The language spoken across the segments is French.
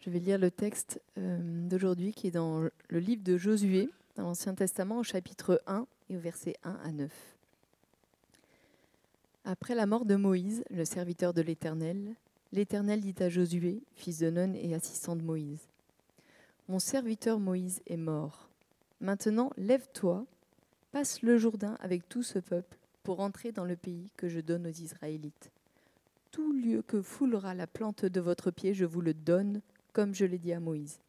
Je vais lire le texte euh, d'aujourd'hui qui est dans le livre de Josué, dans l'Ancien Testament, au chapitre 1 et au verset 1 à 9. Après la mort de Moïse, le serviteur de l'Éternel, l'Éternel dit à Josué, fils de Nun et assistant de Moïse, Mon serviteur Moïse est mort. Maintenant, lève-toi, passe le Jourdain avec tout ce peuple pour entrer dans le pays que je donne aux Israélites. Tout lieu que foulera la plante de votre pied, je vous le donne, comme je l'ai dit à Moïse.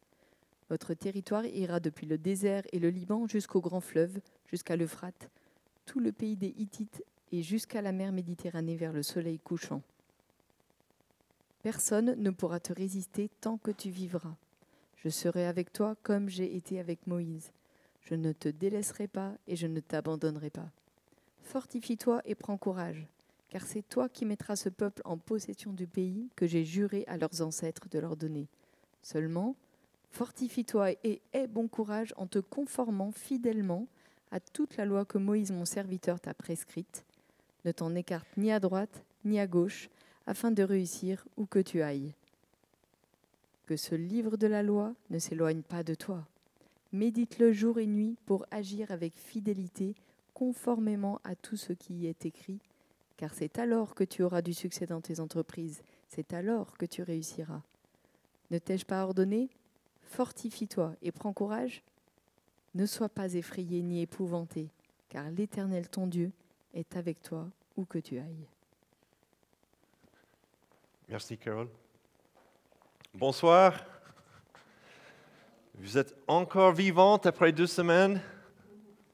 Votre territoire ira depuis le désert et le Liban jusqu'au grand fleuve, jusqu'à l'Euphrate, tout le pays des Hittites et jusqu'à la mer Méditerranée vers le soleil couchant. Personne ne pourra te résister tant que tu vivras. Je serai avec toi comme j'ai été avec Moïse. Je ne te délaisserai pas et je ne t'abandonnerai pas. Fortifie-toi et prends courage, car c'est toi qui mettras ce peuple en possession du pays que j'ai juré à leurs ancêtres de leur donner. Seulement, fortifie-toi et aie bon courage en te conformant fidèlement à toute la loi que Moïse mon serviteur t'a prescrite. Ne t'en écarte ni à droite ni à gauche, afin de réussir où que tu ailles. Que ce livre de la loi ne s'éloigne pas de toi. Médite-le jour et nuit pour agir avec fidélité, conformément à tout ce qui y est écrit, car c'est alors que tu auras du succès dans tes entreprises, c'est alors que tu réussiras. Ne t'ai-je pas ordonné? Fortifie-toi et prends courage Ne sois pas effrayé ni épouvanté, car l'Éternel ton Dieu est avec toi où que tu ailles. Merci, Carole. Bonsoir. Vous êtes encore vivante après deux semaines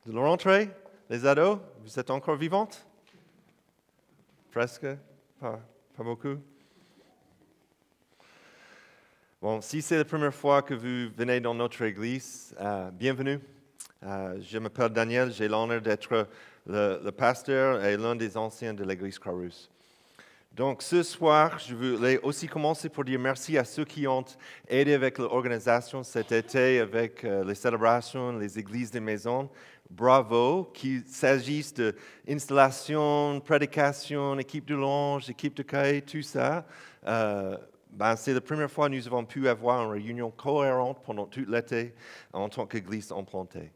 de la rentrée, les ados? Vous êtes encore vivantes? Presque Pas, pas beaucoup Bon, si c'est la première fois que vous venez dans notre église, euh, bienvenue. Euh, je m'appelle Daniel, j'ai l'honneur d'être le, pasteur et l'un des anciens de l'église Croix-Rousse. Donc ce soir, je voulais aussi commencer pour dire merci à ceux qui ont aidé avec l'organisation cet été, avec euh, les célébrations, les églises des maisons. Bravo, qu'il s'agisse d'installation, prédication, équipe de louange, équipe de cahier, tout ça. Ben, c'est la première fois que nous avons pu avoir une réunion cohérente pendant tout l'été en tant qu'église implantée,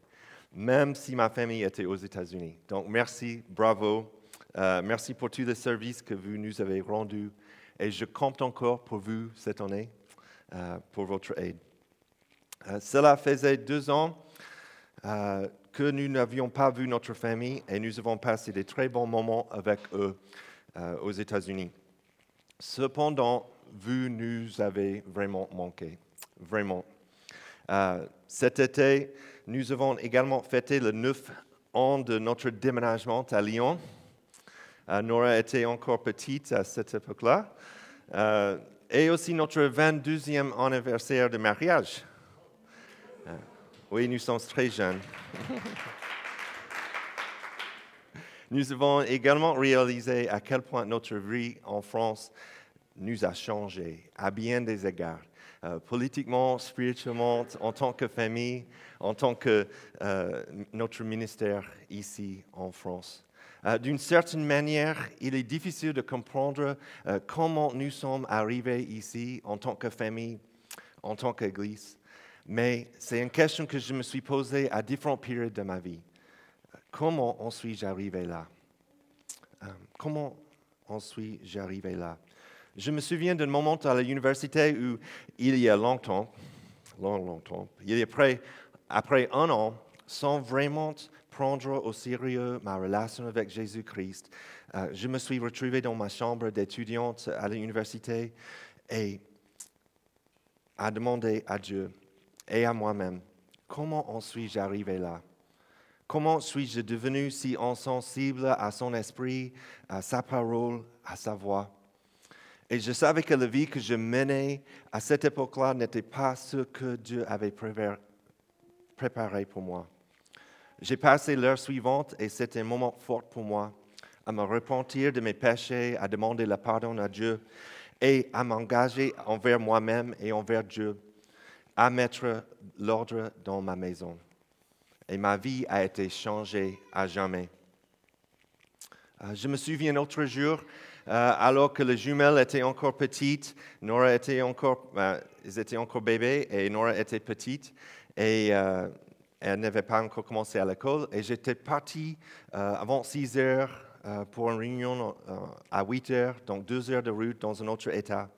même si ma famille était aux États-Unis. Donc merci, bravo. Euh, merci pour tous les services que vous nous avez rendus et je compte encore pour vous cette année, euh, pour votre aide. Euh, cela faisait deux ans que nous n'avions pas vu notre famille et nous avons passé des très bons moments avec eux aux États-Unis. Cependant, vous nous avez vraiment manqué, vraiment. cet été, nous avons également fêté le 9 ans de notre déménagement à Lyon. Euh, Nora était encore petite à cette époque-là. Euh, et aussi notre 22e anniversaire de mariage. Euh, oui, nous sommes très jeunes. nous avons également réalisé à quel point notre vie en France nous a changé à bien des égards. politiquement, spirituellement, en tant que famille, en tant que notre ministère ici en France. Euh, d'une certaine manière, il est difficile de comprendre euh, comment nous sommes arrivés ici en tant que famille, en tant qu'Église. Mais c'est une question que je me suis posée à différentes périodes de ma vie. Comment en suis-je arrivé là? Euh, Comment en suis-je arrivé là? Je me souviens d'un moment à l'université où, il y a longtemps, longtemps, il y a après, après un an, sans vraiment prendre au sérieux ma relation avec Jésus-Christ, euh, je me suis retrouvé dans ma chambre d'étudiante à l'université et à demander à Dieu et à moi-même, comment en suis-je arrivé là? Comment suis-je devenu si insensible à son esprit, à sa parole, à sa voix? Et je savais que la vie que je menais à cette époque-là n'était pas ce que Dieu avait préparé pour moi. J'ai passé l'heure suivante et c'était un moment fort pour moi à me repentir de mes péchés, à demander le pardon à Dieu et à m'engager envers moi-même et envers Dieu, à mettre l'ordre dans ma maison. Et ma vie a été changée à jamais. Euh, je me souviens autre jour, euh, alors que les jumelles étaient encore petites. Nora était encore, ben, ils étaient encore bébés et Nora était petite. Et euh, elle n'avait pas encore commencé à l'école. Et j'étais parti euh, avant 6 heures pour une réunion à 8 heures, donc 2 heures de route dans un autre état.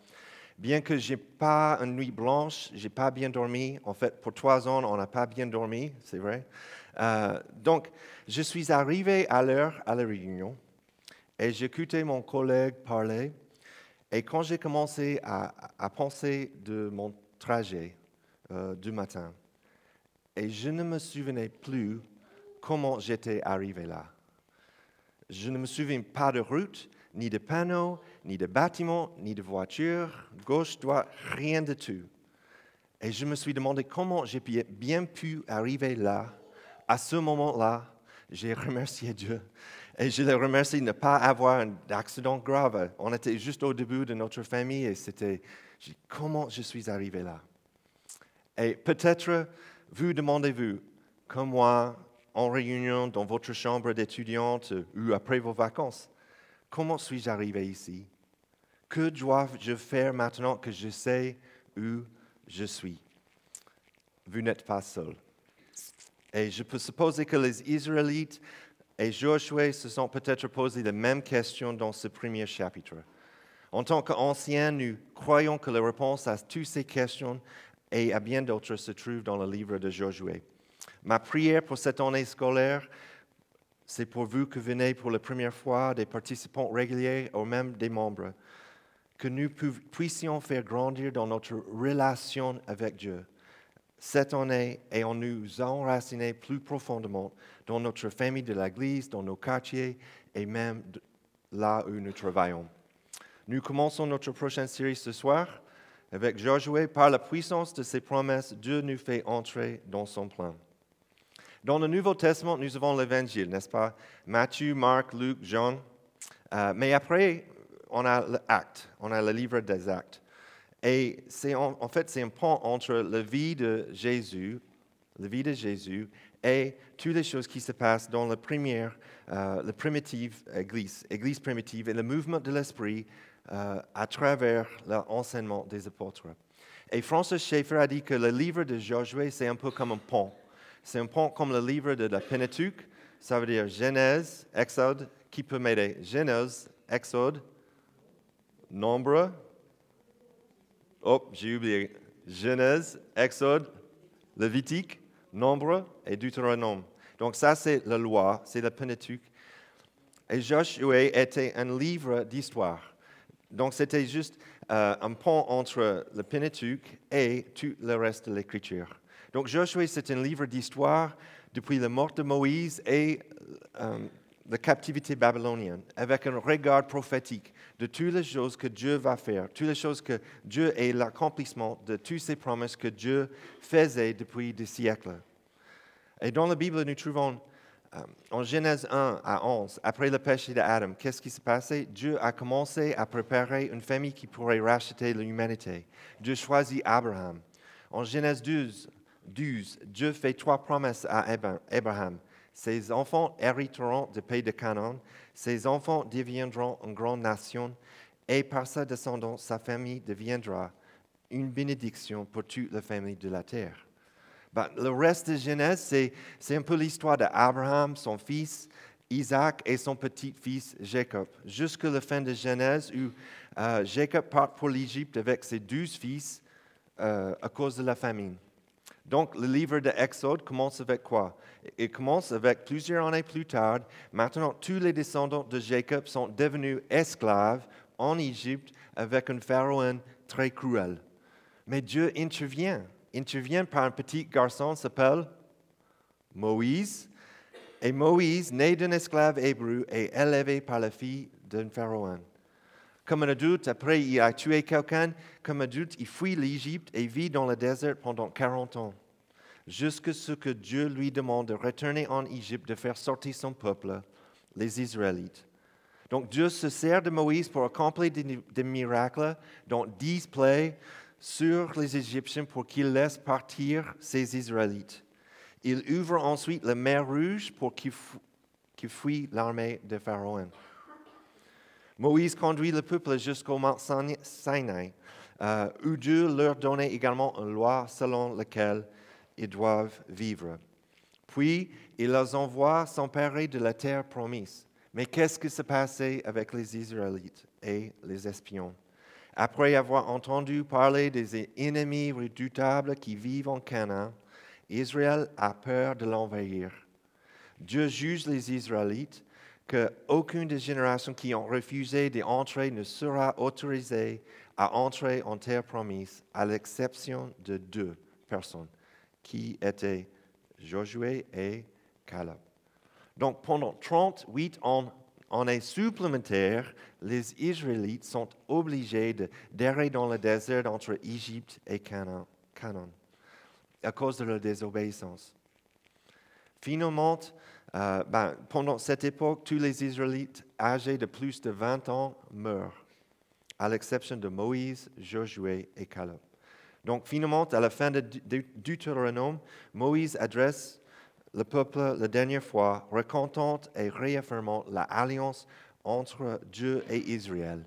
Bien que je n'ai pas une nuit blanche, je n'ai pas bien dormi. En fait, pour trois ans, on n'a pas bien dormi, c'est vrai. donc, je suis arrivé à l'heure à la réunion et j'écoutais mon collègue parler. Et quand j'ai commencé à, penser de mon trajet euh, du matin, et je ne me souvenais plus comment j'étais arrivé là. Je ne me souviens pas de route, ni de panneaux, ni de bâtiments, ni de voitures, gauche, droite, rien de tout. Et je me suis demandé comment j'ai bien pu arriver là, à ce moment-là. J'ai remercié Dieu et je le remercie de ne pas avoir un accident grave. On était juste au début de notre famille et c'était comment je suis arrivé là? Et peut-être vous demandez-vous, comme moi, en réunion dans votre chambre d'étudiante ou après vos vacances, comment suis-je arrivé ici? Que dois-je faire maintenant que je sais où je suis? Vous n'êtes pas seul. Et je peux supposer que les Israélites et Josué se sont peut-être posé les mêmes questions dans ce premier chapitre. En tant qu'anciens, nous croyons que la réponse à toutes ces questions et à bien d'autres se trouve dans le livre de Josué. Ma prière pour cette année scolaire, c'est pour vous que venez pour la première fois, des participants réguliers ou même des membres, que nous puissions faire grandir dans notre relation avec Dieu cette année et en nous enraciner plus profondément dans notre famille de l'Église, dans nos quartiers et même là où nous travaillons. Nous commençons notre prochaine série ce soir avec Josué. Par la puissance de ses promesses, Dieu nous fait entrer dans son plan. Dans le Nouveau Testament, nous avons l'Évangile, n'est-ce pas? Matthieu, Marc, Luc, Jean. Euh, mais après, on a l'acte, on a le livre des actes. Et c'est en, fait, c'est un pont entre la vie de Jésus, la vie de Jésus, et toutes les choses qui se passent dans la première, euh, la primitive Église, Église primitive, et le mouvement de l'Esprit euh, à travers l'enseignement des apôtres. Et Francis Schaeffer a dit que le livre de Josué, c'est un peu comme un pont. C'est un pont comme le livre de la Pentateuque, ça veut dire Genèse, Exode, qui peut m'aider? Genèse, Exode, Nombre, Oh, j'ai oublié. Genèse, Exode, Lévitique, Nombre et Deutéronome. Donc ça, c'est la loi, c'est la Pentateuque. Et Josué était un livre d'histoire. Donc c'était juste euh, un pont entre le Pentateuque et tout le reste de l'Écriture. Donc Josué, c'est un livre d'histoire depuis la mort de Moïse et euh, la captivité babylonienne, avec un regard prophétique de toutes les choses que Dieu va faire, toutes les choses que Dieu est l'accomplissement de toutes ces promesses que Dieu faisait depuis des siècles. Et dans la Bible, nous trouvons euh, en Genèse 1 à 11, après le péché d'Adam, qu'est-ce qui s'est passé Dieu a commencé à préparer une famille qui pourrait racheter l'humanité. Dieu choisit Abraham. En Genèse 12, 12 Dieu fait trois promesses à Abraham. Ses enfants hériteront du pays de Canaan, ses enfants deviendront une grande nation, et par sa descendance, sa famille deviendra une bénédiction pour toute la famille de la terre. Le reste de Genèse, c'est un peu l'histoire d'Abraham, son fils, Isaac et son petit-fils Jacob, jusqu'à la fin de Genèse où euh, Jacob part pour l'Égypte avec ses douze fils euh, à cause de la famine. Donc, le livre de commence avec quoi? Il commence avec plusieurs années plus tard. Maintenant, tous les descendants de Jacob sont devenus esclaves en Égypte avec un pharaon très cruel. Mais Dieu intervient. Intervient par un petit garçon qui s'appelle Moïse. Et Moïse, né d'un esclave hébreu, est élevé par la fille d'un pharaon. Comme un adulte, après il a tué quelqu'un, comme adulte, il fuit l'Égypte et vit dans le désert pendant 40 ans, jusqu'à ce que Dieu lui demande de retourner en Égypte, de faire sortir son peuple, les Israélites. Donc Dieu se sert de Moïse pour accomplir des, miracles, dont dix plaies sur les Égyptiens pour qu'ils laissent partir ces Israélites. Il ouvre ensuite la mer Rouge pour qu'ils fuient l'armée de Pharaon. Moïse conduit le peuple jusqu'au mont Sinaï, euh, où Dieu leur donnait également une loi selon laquelle ils doivent vivre. Puis, il les envoie s'emparer de la terre promise. Mais qu'est-ce qui s'est passé avec les Israélites et les espions? Après avoir entendu parler des ennemis redoutables qui vivent en Canaan, Israël a peur de l'envahir. Dieu juge les Israélites qu'aucune des générations qui ont refusé d'entrer ne sera autorisée à entrer en terre promise, à l'exception de deux personnes, qui étaient Josué et Caleb. Donc pendant 38 ans, est supplémentaire, les Israélites sont obligés d'errer dans le désert entre Égypte et Canaan à cause de leur désobéissance. Finalement, euh, ben, pendant cette époque, tous les Israélites âgés de plus de 20 ans meurent, à l'exception de Moïse, Josué et Caleb. Donc finalement, à la fin de Deutéronome, Moïse adresse le peuple la dernière fois, racontant et réaffirmant l'alliance entre Dieu et Israël.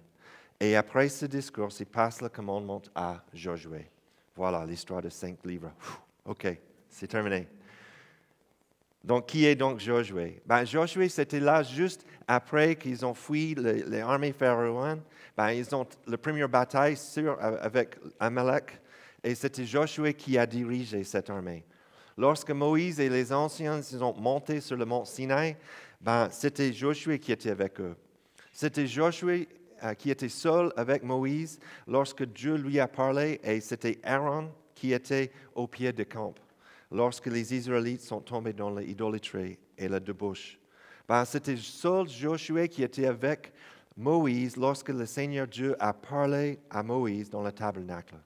Et après ce discours, il passe le commandement à Josué. Voilà l'histoire de cinq livres. OK, c'est terminé. Donc, qui est donc Josué? Ben, Josué, c'était là juste après qu'ils ont fui les, armées pharaoniennes. Ben, ils ont la première bataille sur, avec Amalek, et c'était Josué qui a dirigé cette armée. Lorsque Moïse et les anciens sont montés sur le mont Sinaï, ben, c'était Josué qui était avec eux. C'était Josué euh, qui était seul avec Moïse lorsque Dieu lui a parlé, et c'était Aaron qui était au pied du camp lorsque les Israélites sont tombés dans l'idolâtrie et la débauche. Ben, c'était seul Josué qui était avec Moïse lorsque le Seigneur Dieu a parlé à Moïse dans le tabernacle.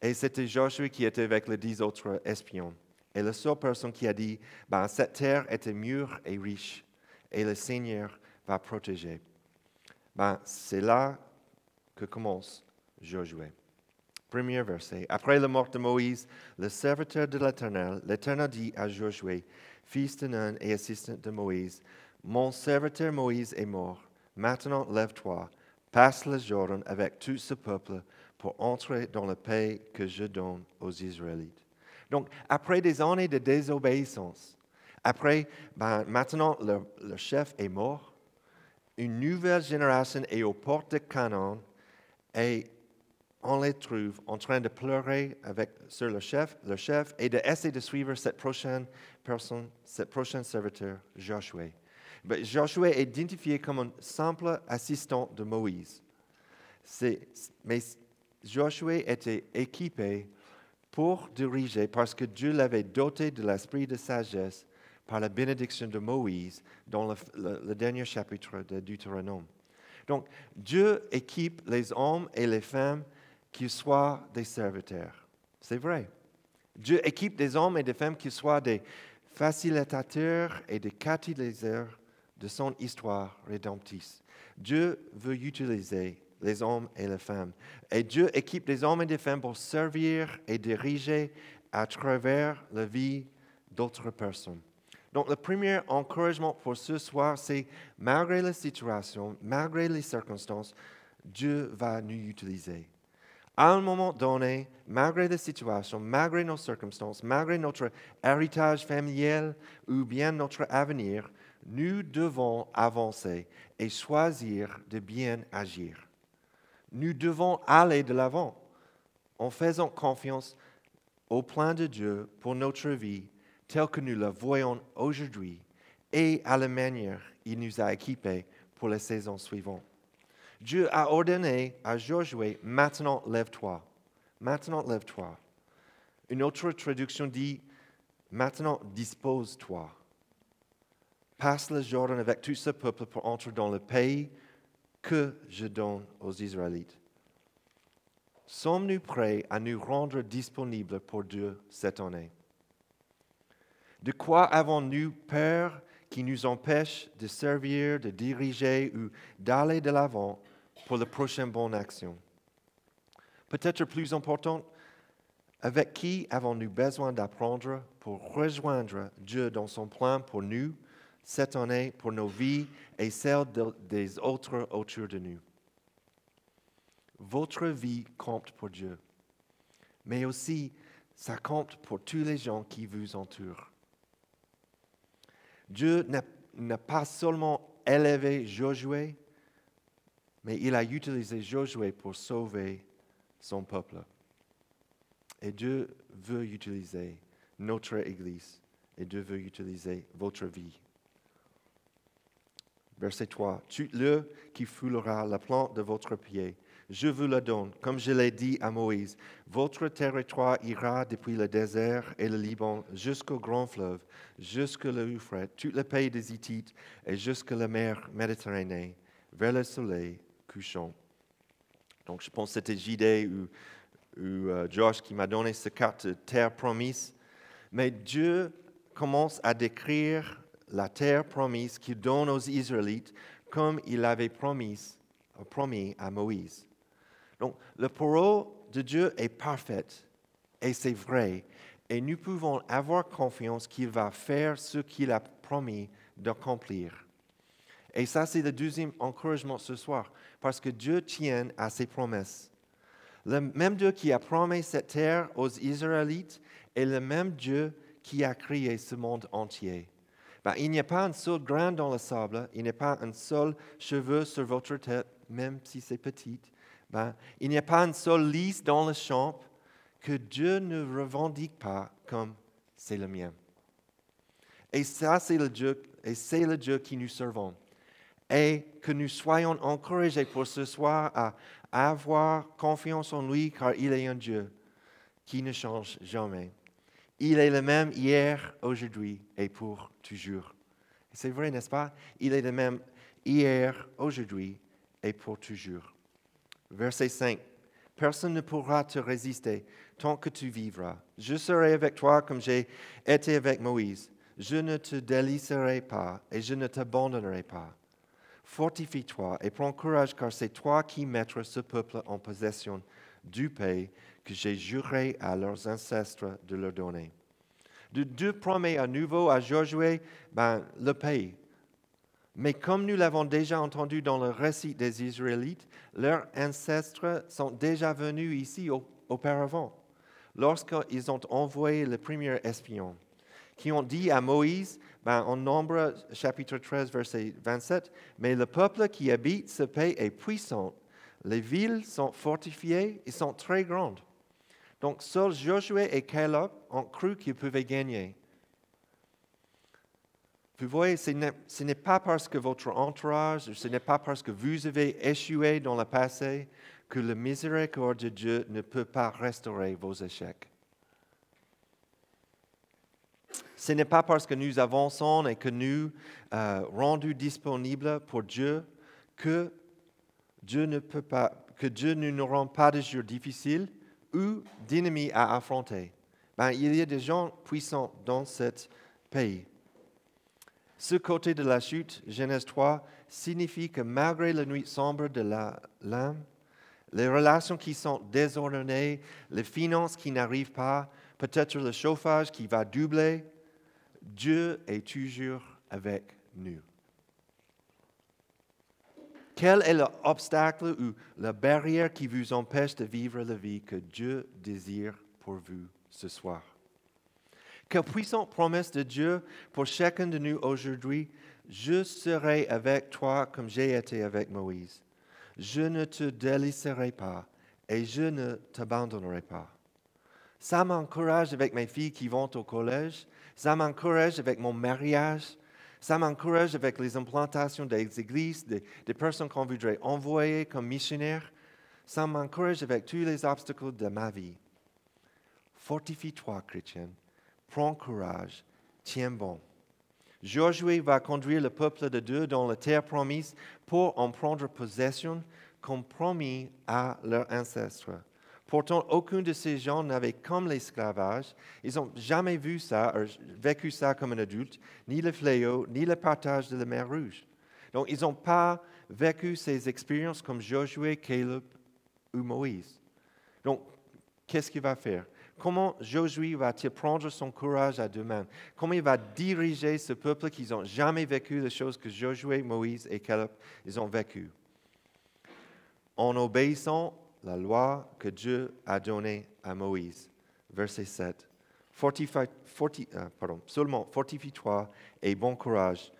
Et c'était Josué qui était avec les dix autres espions. Et la seule personne qui a dit, ben, cette terre était mûre et riche, et le Seigneur va protéger. Ben, c'est là que commence Josué. Premier verset. Après la mort de Moïse, le serviteur de l'Éternel, l'Éternel dit à Josué, fils de Nun et assistant de Moïse, Mon serviteur Moïse est mort. Maintenant, lève-toi, passe le Jordan avec tout ce peuple pour entrer dans le pays que je donne aux Israélites. Donc, après des années de désobéissance, après, ben, maintenant, le, le chef est mort, une nouvelle génération est aux portes de Canaan et on les trouve en train de pleurer avec, sur le chef, le chef et d'essayer de suivre cette prochaine personne, cette prochain serviteur, Josué. Josué est identifié comme un simple assistant de Moïse. mais Josué était équipé pour diriger parce que Dieu l'avait doté de l'esprit de sagesse par la bénédiction de Moïse dans le, le dernier chapitre de Deutéronome. Donc, Dieu équipe les hommes et les femmes qu'ils soient des serviteurs. C'est vrai. Dieu équipe des hommes et des femmes qui soient des facilitateurs et des catalyseurs de son histoire rédemptrice. Dieu veut utiliser les hommes et les femmes. Et Dieu équipe des hommes et des femmes pour servir et diriger à travers la vie d'autres personnes. Donc, le premier encouragement pour ce soir, c'est malgré la situation, malgré les circonstances, Dieu va nous utiliser. À un moment donné, malgré la situation, malgré nos circonstances, malgré notre héritage familial ou bien notre avenir, nous devons avancer et choisir de bien agir. Nous devons aller de l'avant en faisant confiance au plan de Dieu pour notre vie tel que nous le voyons aujourd'hui et à la manière il nous a équipés pour les saisons suivantes. Dieu a ordonné à Josué, maintenant lève-toi. Maintenant lève-toi. Une autre traduction dit, maintenant dispose-toi. Passe le Jordan avec tout ce peuple pour entrer dans le pays que je donne aux Israélites. Sommes-nous prêts à nous rendre disponibles pour Dieu cette année? De quoi avons-nous peur qui nous empêche de servir, de diriger ou d'aller de l'avant pour la prochaine bonne action. Peut-être plus important, avec qui avons-nous besoin d'apprendre pour rejoindre Dieu dans son plan pour nous, cette année pour nos vies et celles de- des autres autour de nous? Votre vie compte pour Dieu, mais aussi ça compte pour tous les gens qui vous entourent. Dieu n'a pas seulement élevé Josué, mais il a utilisé Josué pour sauver son peuple. Et Dieu veut utiliser notre Église et Dieu veut utiliser votre vie. Verset 3. Tue-le qui foulera la plante de votre pied. Je vous le donne, comme je l'ai dit à Moïse. Votre territoire ira depuis le désert et le Liban jusqu'au grand fleuve, jusqu'à l'Euphrate, tout le pays des Hittites et jusqu'à la mer Méditerranée, vers le soleil Donc, je pense que c'était JD ou, ou, euh, Josh qui m'a donné cette carte de terre promise. Mais Dieu commence à décrire la terre promise qu'il donne aux Israélites comme il avait promis, à Moïse. Donc, la parole de Dieu est parfaite et c'est vrai. Et nous pouvons avoir confiance qu'il va faire ce qu'il a promis d'accomplir. Et ça, c'est le deuxième encouragement ce soir, parce que Dieu tient à ses promesses. Le même Dieu qui a promis cette terre aux Israélites est le même Dieu qui a créé ce monde entier. Ben, il n'y a pas un seul grain dans le sable, il n'y a pas un seul cheveu sur votre tête, même si c'est petit. Ben, il n'y a pas un seul lys dans le champ que Dieu ne revendique pas comme c'est le mien. Et ça, c'est le Dieu, et c'est le Dieu qui nous servons. Et que nous soyons encouragés pour ce soir à avoir confiance en lui, car il est un Dieu qui ne change jamais. Il est le même hier, aujourd'hui et pour toujours. C'est vrai, n'est-ce pas? Il est le même hier, aujourd'hui et pour toujours. Verset 5. Personne ne pourra te résister tant que tu vivras. Je serai avec toi comme j'ai été avec Moïse. Je ne te délaisserai pas et je ne t'abandonnerai pas. Fortifie-toi et prends courage car c'est toi qui mettras ce peuple en possession du pays que j'ai juré à leurs ancêtres de leur donner. Dieu promet à nouveau à Josué ben, le pays. Mais comme nous l'avons déjà entendu dans le récit des Israélites, leurs ancêtres sont déjà venus ici au- auparavant, lorsqu'ils ont envoyé les premiers espions, qui ont dit à Moïse, en Nombre chapitre 13, verset 27, Mais le peuple qui habite ce pays est puissant, les villes sont fortifiées et sont très grandes. Donc seuls Josué et Caleb ont cru qu'ils pouvaient gagner. Vous voyez, ce n'est pas parce que votre entourage, ce n'est pas parce que vous avez échoué dans le passé que le miséricorde de Dieu ne peut pas restaurer vos échecs. Ce n'est pas parce que nous avançons et que nous euh, rendus disponibles pour Dieu que Dieu ne peut pas, que Dieu ne nous rend pas de jours difficiles ou d'ennemis à affronter. Ben, il y a des gens puissants dans ce pays. Ce côté de la chute, Genèse 3, signifie que malgré la nuit sombre de la- l'âme, les relations qui sont désordonnées, les finances qui n'arrivent pas, peut-être le chauffage qui va doubler, Dieu est toujours avec nous. Quel est l'obstacle ou la barrière qui vous empêche de vivre la vie que Dieu désire pour vous ce soir? Quelle puissante promesse de Dieu pour chacun de nous aujourd'hui. Je serai avec toi comme j'ai été avec Moïse. Je ne te délaisserai pas et je ne t'abandonnerai pas. Ça m'encourage avec mes filles qui vont au collège. Ça m'encourage avec mon mariage. Ça m'encourage avec les implantations des églises, des, personnes qu'on voudrait envoyer comme missionnaires. Ça m'encourage avec tous les obstacles de ma vie. Fortifie-toi, chrétien. Prends courage. Tiens bon. Josué va conduire le peuple de Dieu dans la terre promise pour en prendre possession comme promis à leurs ancêtres. Pourtant, aucun de ces gens n'avait comme l'esclavage. Ils n'ont jamais vu ça, ou vécu ça comme un adulte, ni le fléau, ni le partage de la mer Rouge. Donc, ils n'ont pas vécu ces expériences comme Josué, Caleb ou Moïse. Donc, qu'est-ce qu'il va faire? Comment Josué va-t-il prendre son courage à deux mains? Comment il va diriger ce peuple qui n'ont jamais vécu les choses que Josué, Moïse et Caleb ils ont vécues? En obéissant la loi que Dieu a donnée à Moïse. Verset 7. Euh, pardon, seulement fortifie-toi et bon courage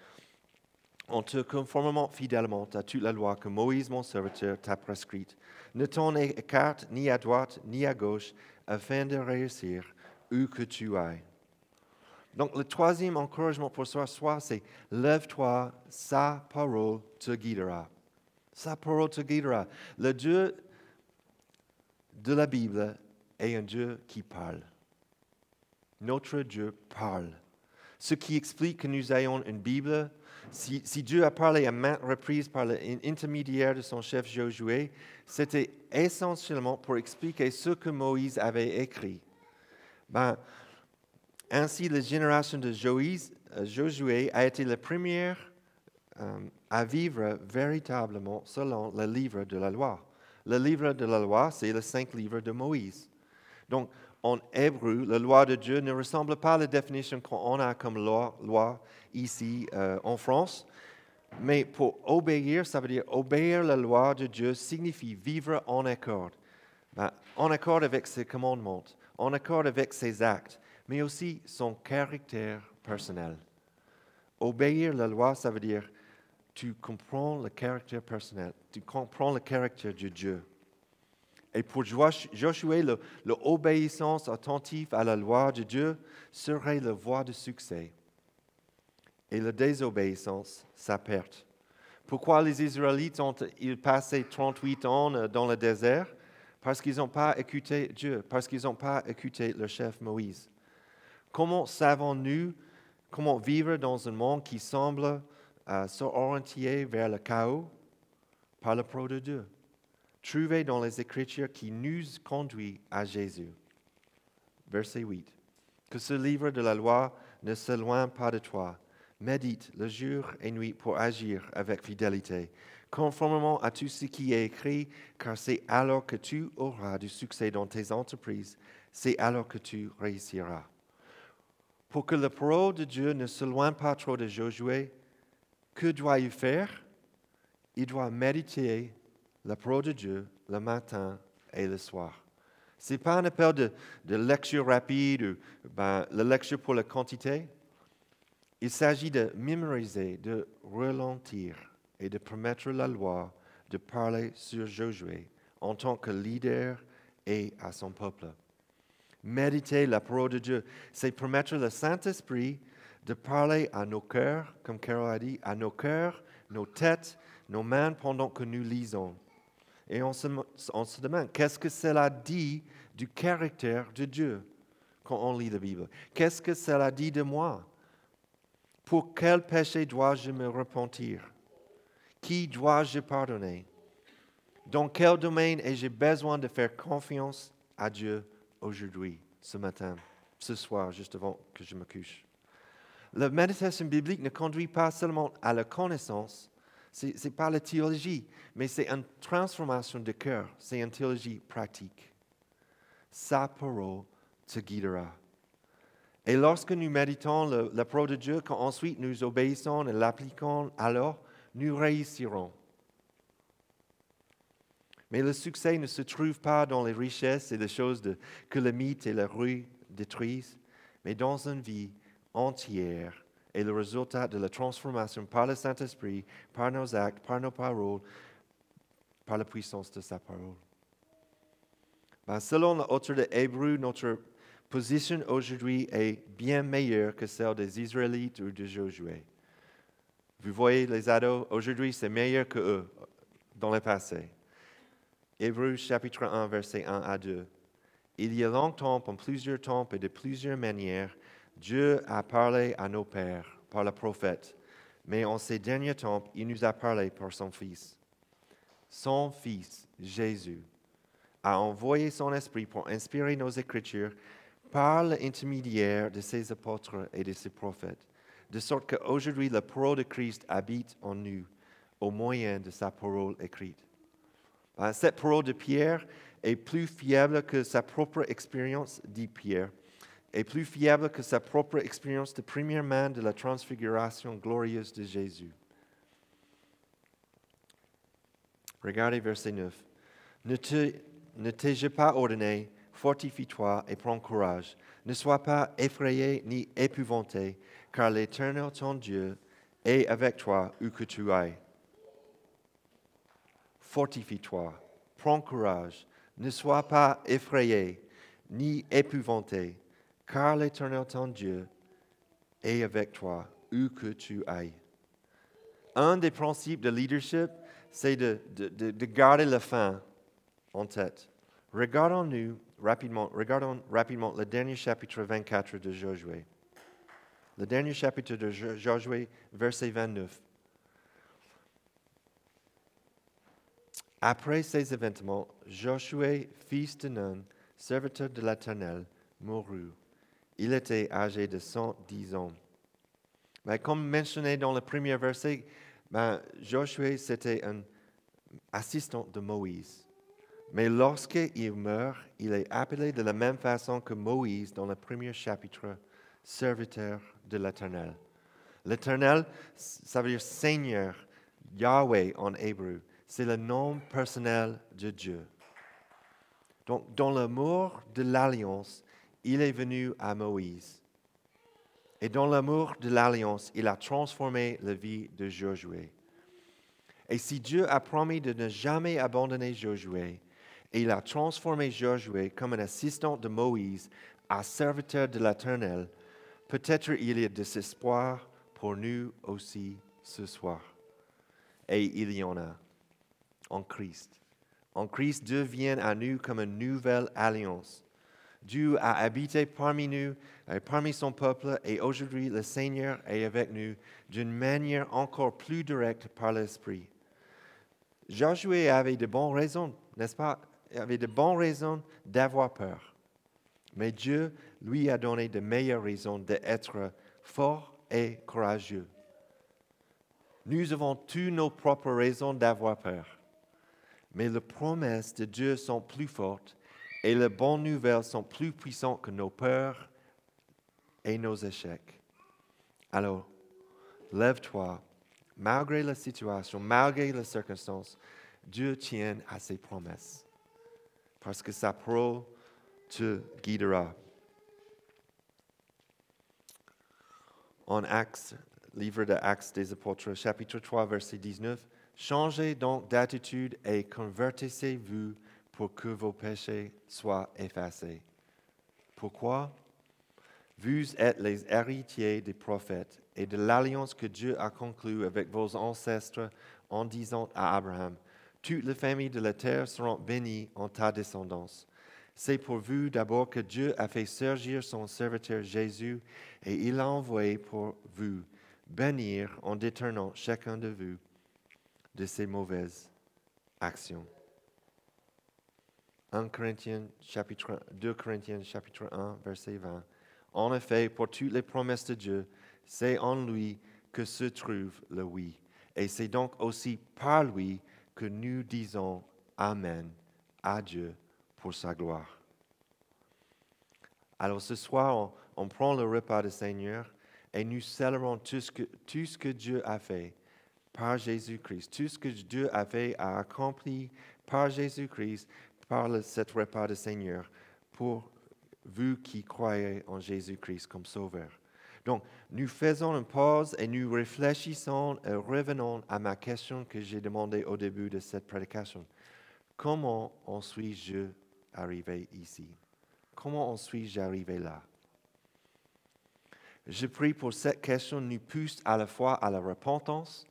en te conformant fidèlement à toute la loi que Moïse, mon serviteur, t'a prescrite? Ne t'en écarte ni à droite ni à gauche, afin de réussir où que tu ailles. Donc le troisième encouragement pour soi, soit c'est lève-toi, sa parole te guidera. Sa parole te guidera. Le Dieu de la Bible est un Dieu qui parle. Notre Dieu parle. Ce qui explique que nous ayons une Bible si, Dieu a parlé à maintes reprises par l'intermédiaire de son chef Josué, c'était essentiellement pour expliquer ce que Moïse avait écrit. Ben, ainsi, la génération de euh, Josué a été la première euh, à vivre véritablement selon le livre de la loi. Le livre de la loi, c'est le cinq livres de Moïse. Donc, en hébreu, la loi de Dieu ne ressemble pas à la définition qu'on a comme loi, ici euh, en France. Mais pour obéir, ça veut dire obéir la loi de Dieu signifie vivre en accord. Ben, en accord avec ses commandements, en accord avec ses actes, mais aussi son caractère personnel. Obéir la loi, ça veut dire tu comprends le caractère personnel, tu comprends le caractère de Dieu. Et pour Josué, l'obéissance attentive à la loi de Dieu serait la voie de succès. Et la désobéissance, sa perte. Pourquoi les Israélites ont-ils passé 38 ans dans le désert? Parce qu'ils n'ont pas écouté Dieu, parce qu'ils n'ont pas écouté le chef Moïse. Comment savons-nous comment vivre dans un monde qui semble euh, s'orienter vers le chaos Par le pro de Dieu trouvé dans les Écritures qui nous conduit à Jésus. Verset 8. Que ce livre de la loi ne s'éloigne pas de toi. Médite le jour et nuit pour agir avec fidélité, conformément à tout ce qui est écrit, car c'est alors que tu auras du succès dans tes entreprises, c'est alors que tu réussiras. Pour que le parole de Dieu ne s'éloigne pas trop de Josué, que doit-il faire? Il doit méditer la parole de Dieu le matin et le soir. Ce n'est pas un appel de, lecture rapide ou ben, la lecture pour la quantité. Il s'agit de mémoriser, de ralentir et de permettre la loi de parler sur Josué en tant que leader et à son peuple. Méditer la parole de Dieu, c'est permettre le Saint-Esprit de parler à nos cœurs, comme Carol a dit, à nos cœurs, nos têtes, nos mains pendant que nous lisons. Et on se, demande, qu'est-ce que cela dit du caractère de Dieu quand on lit la Bible? Qu'est-ce que cela dit de moi? Pour quel péché dois-je me repentir? Qui dois-je pardonner? Dans quel domaine ai-je besoin de faire confiance à Dieu aujourd'hui, ce matin, ce soir, juste avant que je me couche? La méditation biblique ne conduit pas seulement à la connaissance, ce n'est pas la théologie, mais c'est une transformation de cœur. C'est une théologie pratique. Sa parole te guidera. Et lorsque nous méditons la parole de Dieu, quand ensuite nous obéissons et l'appliquons, alors nous réussirons. Mais le succès ne se trouve pas dans les richesses et les choses que le mythe et la rue détruisent, mais dans une vie entière est le résultat de la transformation par le Saint-Esprit, par nos actes, par nos paroles, par la puissance de sa parole. Ben, selon l'auteur de Hébreu, notre position aujourd'hui est bien meilleure que celle des Israélites ou de Josué. Vous voyez les ados, aujourd'hui c'est meilleur que eux dans le passé. Hébreu chapitre 1, verset 1 à 2. Il y a longtemps, en plusieurs temps et de plusieurs manières, Dieu a parlé à nos pères par le prophète, mais en ces derniers temps, il nous a parlé par son Fils. Son Fils, Jésus, a envoyé son Esprit pour inspirer nos Écritures par l'intermédiaire de ses apôtres et de ses prophètes, de sorte qu'aujourd'hui, la parole de Christ habite en nous au moyen de sa parole écrite. Cette parole de Pierre est plus fiable que sa propre expérience, dit Pierre, est plus fiable que sa propre expérience de première main de la transfiguration glorieuse de Jésus. Regardez verset 9. Ne ne t'ai-je pas ordonné, fortifie-toi et prends courage. Ne sois pas effrayé ni épouvanté, car l'Éternel ton Dieu est avec toi où que tu ailles. Fortifie-toi, prends courage, ne sois pas effrayé ni épouvanté, car l'Éternel ton Dieu est avec toi où que tu ailles. Un des principes de leadership, c'est de, de- de- de garder la fin en tête. Regardons-nous rapidement, regardons rapidement le dernier chapitre 24 de Josué. Le dernier chapitre de Jo- Josué, verset 29. Après ces événements, Josué, fils de Nun, serviteur de l'Éternel, mourut. Il était âgé de 110 ans. Mais comme mentionné dans le premier verset, ben, Josué, c'était un assistant de Moïse. Mais lorsqu'il meurt, il est appelé de la même façon que Moïse dans le premier chapitre, serviteur de l'Éternel. L'Éternel, ça veut dire Seigneur, Yahweh en hébreu. C'est le nom personnel de Dieu. Donc, dans l'amour de l'alliance, il est venu à Moïse. Et dans l'amour de l'alliance, il a transformé la vie de Josué. Et si Dieu a promis de ne jamais abandonner Josué, et il a transformé Josué comme un assistant de Moïse à serviteur de l'Éternel, peut-être il y a de l'espoir pour nous aussi ce soir. Et il y en a en Christ. En Christ, Dieu vient à nous comme une nouvelle alliance. Dieu a habité parmi nous, euh, parmi son peuple, et aujourd'hui le Seigneur est avec nous d'une manière encore plus directe par l'Esprit. Josué avait de bonnes raisons, n'est-ce pas? Il avait de bonnes raisons d'avoir peur. Mais Dieu lui a donné de meilleures raisons d'être fort et courageux. Nous avons toutes nos propres raisons d'avoir peur. Mais les promesses de Dieu sont plus fortes et les bonnes nouvelles sont plus puissantes que nos peurs et nos échecs. Alors, lève-toi, malgré la situation, malgré les circonstances, Dieu tient à ses promesses, parce que sa parole te guidera. En Actes, livre de Actes des Apôtres, chapitre 3, verset 19, Changez donc d'attitude et convertissez-vous pour que vos péchés soient effacés. Pourquoi? Vous êtes les héritiers des prophètes et de l'alliance que Dieu a conclue avec vos ancêtres en disant à Abraham, Toutes les familles de la terre seront bénies en ta descendance. C'est pour vous d'abord que Dieu a fait surgir son serviteur Jésus et il l'a envoyé pour vous bénir en détournant chacun de vous de ses mauvaises actions. 1 Corinthiens, chapitre, 2 Corinthiens chapitre 1, verset 20. En effet, pour toutes les promesses de Dieu, c'est en lui que se trouve le oui. Et c'est donc aussi par lui que nous disons Amen à Dieu pour sa gloire. Alors ce soir, on, prend le repas du Seigneur et nous célébrons tout ce, que, tout ce que Dieu a fait par Jésus-Christ. Tout ce que Dieu a fait, a accompli par Jésus-Christ, par cet repas du Seigneur, pour vous qui croyez en Jésus-Christ comme Sauveur. Donc, nous faisons une pause et nous réfléchissons et revenons à ma question que j'ai demandée au début de cette prédication. Comment en suis-je arrivé ici? Comment en suis-je arrivé là? Je prie pour cette question nous pousse à la fois à la repentance,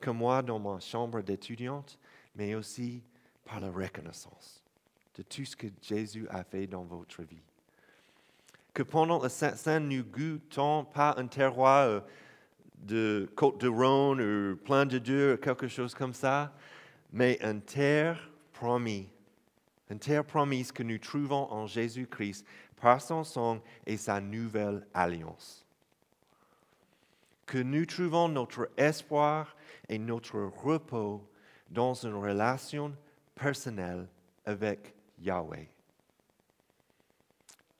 que moi dans ma chambre d'étudiante, mais aussi par la reconnaissance de tout ce que Jésus a fait dans votre vie. Que pendant le Saint-Saint, nous goûtons pas un terroir euh, de Côte de Rhône ou plein de Dieu, quelque chose comme ça, mais une terre promise, une terre promise que nous trouvons en Jésus-Christ par son sang et sa nouvelle alliance. Que nous trouvons notre espoir et notre repos dans une relation personnelle avec Yahweh.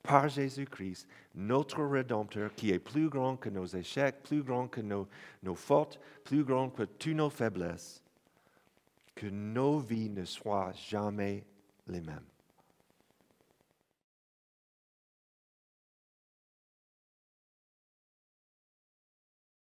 Par Jésus-Christ, notre Rédempteur, qui est plus grand que nos échecs, plus grand que nos, fautes, plus grand que toutes nos faiblesses, que nos vies ne soient jamais les mêmes.